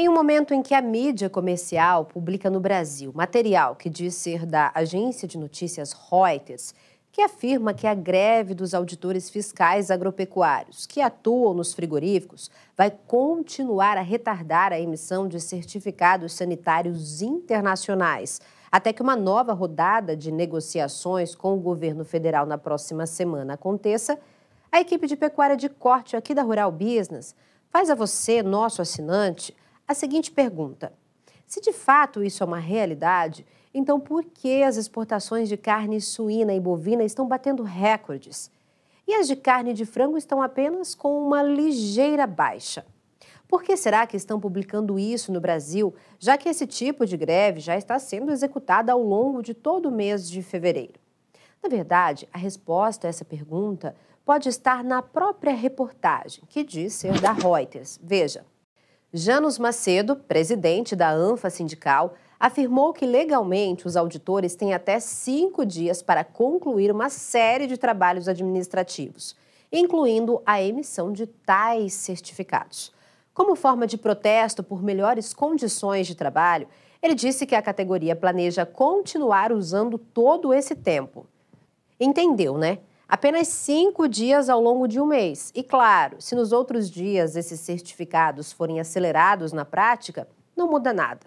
Em um momento em que a mídia comercial publica no Brasil material que diz ser da agência de notícias Reuters, que afirma que a greve dos auditores fiscais agropecuários que atuam nos frigoríficos vai continuar a retardar a emissão de certificados sanitários internacionais, até que uma nova rodada de negociações com o governo federal na próxima semana aconteça, a equipe de pecuária de corte aqui da Rural Business faz a você, nosso assinante, a seguinte pergunta: se de fato isso é uma realidade, então por que as exportações de carne suína e bovina estão batendo recordes? E as de carne de frango estão apenas com uma ligeira baixa. Por que será que estão publicando isso no Brasil, já que esse tipo de greve já está sendo executada ao longo de todo o mês de fevereiro? Na verdade, a resposta a essa pergunta pode estar na própria reportagem, que diz ser da Reuters. Veja. Janos Macedo, presidente da ANFA Sindical, afirmou que legalmente os auditores têm até cinco dias para concluir uma série de trabalhos administrativos, incluindo a emissão de tais certificados. Como forma de protesto por melhores condições de trabalho, ele disse que a categoria planeja continuar usando todo esse tempo. Entendeu, né? Apenas cinco dias ao longo de um mês. E claro, se nos outros dias esses certificados forem acelerados na prática, não muda nada.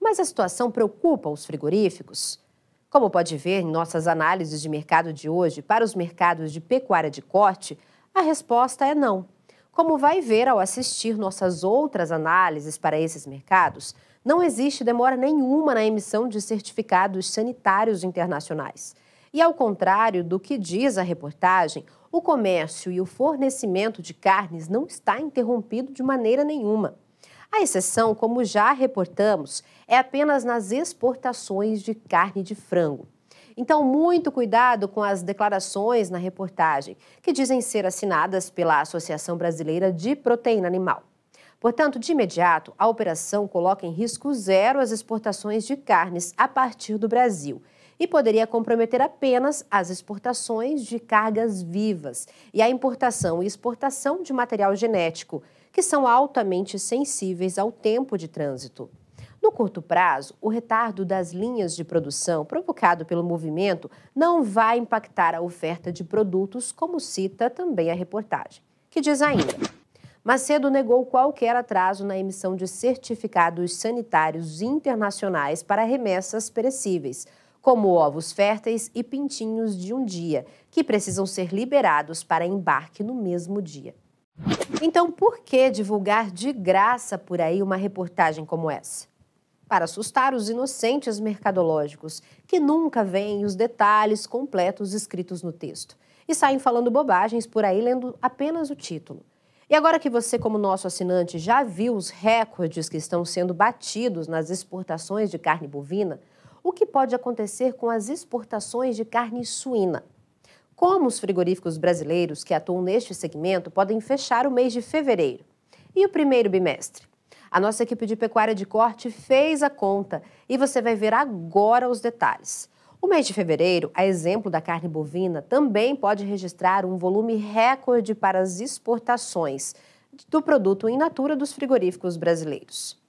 Mas a situação preocupa os frigoríficos? Como pode ver em nossas análises de mercado de hoje para os mercados de pecuária de corte, a resposta é não. Como vai ver ao assistir nossas outras análises para esses mercados, não existe demora nenhuma na emissão de certificados sanitários internacionais. E ao contrário do que diz a reportagem, o comércio e o fornecimento de carnes não está interrompido de maneira nenhuma. A exceção, como já reportamos, é apenas nas exportações de carne de frango. Então, muito cuidado com as declarações na reportagem, que dizem ser assinadas pela Associação Brasileira de Proteína Animal. Portanto, de imediato, a operação coloca em risco zero as exportações de carnes a partir do Brasil e poderia comprometer apenas as exportações de cargas vivas e a importação e exportação de material genético, que são altamente sensíveis ao tempo de trânsito. No curto prazo, o retardo das linhas de produção provocado pelo movimento não vai impactar a oferta de produtos, como cita também a reportagem, que diz ainda. Macedo negou qualquer atraso na emissão de certificados sanitários internacionais para remessas perecíveis, como ovos férteis e pintinhos de um dia, que precisam ser liberados para embarque no mesmo dia. Então, por que divulgar de graça por aí uma reportagem como essa? Para assustar os inocentes mercadológicos, que nunca veem os detalhes completos escritos no texto e saem falando bobagens por aí lendo apenas o título. E agora que você, como nosso assinante, já viu os recordes que estão sendo batidos nas exportações de carne bovina, o que pode acontecer com as exportações de carne suína. Como os frigoríficos brasileiros que atuam neste segmento podem fechar o mês de fevereiro? E o primeiro bimestre? A nossa equipe de pecuária de corte fez a conta e você vai ver agora os detalhes. O mês de fevereiro, a exemplo da carne bovina, também pode registrar um volume recorde para as exportações do produto in natura dos frigoríficos brasileiros.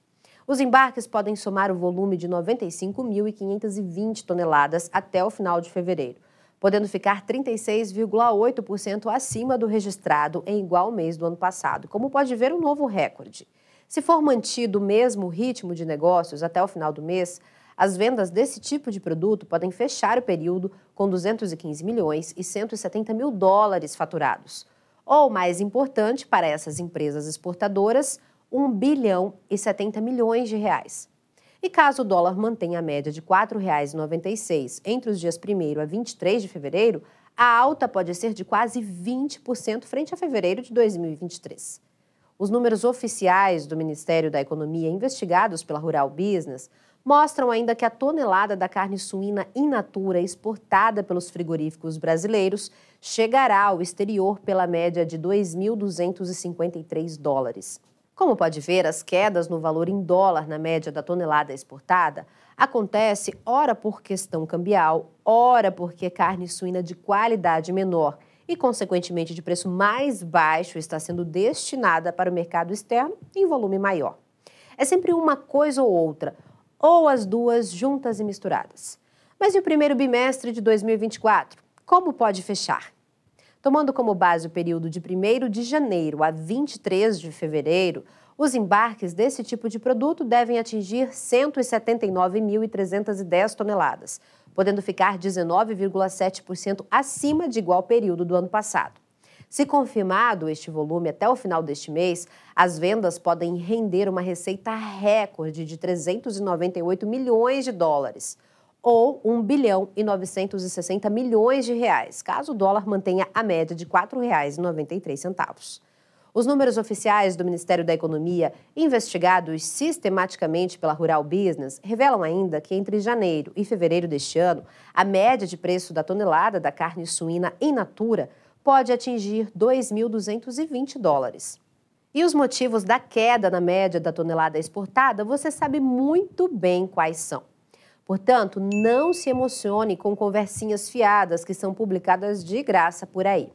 Os embarques podem somar o volume de 95.520 toneladas até o final de fevereiro, podendo ficar 36,8% acima do registrado em igual mês do ano passado, como pode ver um novo recorde. Se for mantido o mesmo ritmo de negócios até o final do mês, as vendas desse tipo de produto podem fechar o período com 215 milhões e 170 mil dólares faturados. Ou, mais importante para essas empresas exportadoras, 1 bilhão e 70 milhões de reais. E caso o dólar mantenha a média de R$ 4,96 entre os dias 1 a 23 de fevereiro, a alta pode ser de quase 20% frente a fevereiro de 2023. Os números oficiais do Ministério da Economia investigados pela Rural Business mostram ainda que a tonelada da carne suína in natura exportada pelos frigoríficos brasileiros chegará ao exterior pela média de 2.253 dólares. Como pode ver, as quedas no valor em dólar na média da tonelada exportada acontece ora por questão cambial, ora porque carne suína de qualidade menor e, consequentemente, de preço mais baixo está sendo destinada para o mercado externo em volume maior. É sempre uma coisa ou outra, ou as duas juntas e misturadas. Mas e o primeiro bimestre de 2024? Como pode fechar? Tomando como base o período de 1 de janeiro a 23 de fevereiro, os embarques desse tipo de produto devem atingir 179.310 toneladas, podendo ficar 19,7% acima de igual período do ano passado. Se confirmado este volume até o final deste mês, as vendas podem render uma receita recorde de 398 milhões de dólares ou 1 bilhão e 960 milhões de reais, caso o dólar mantenha a média de R$ 4,93. Os números oficiais do Ministério da Economia, investigados sistematicamente pela Rural Business, revelam ainda que entre janeiro e fevereiro deste ano, a média de preço da tonelada da carne suína in natura pode atingir 2.220 dólares. E os motivos da queda na média da tonelada exportada, você sabe muito bem quais são. Portanto, não se emocione com conversinhas fiadas que são publicadas de graça por aí.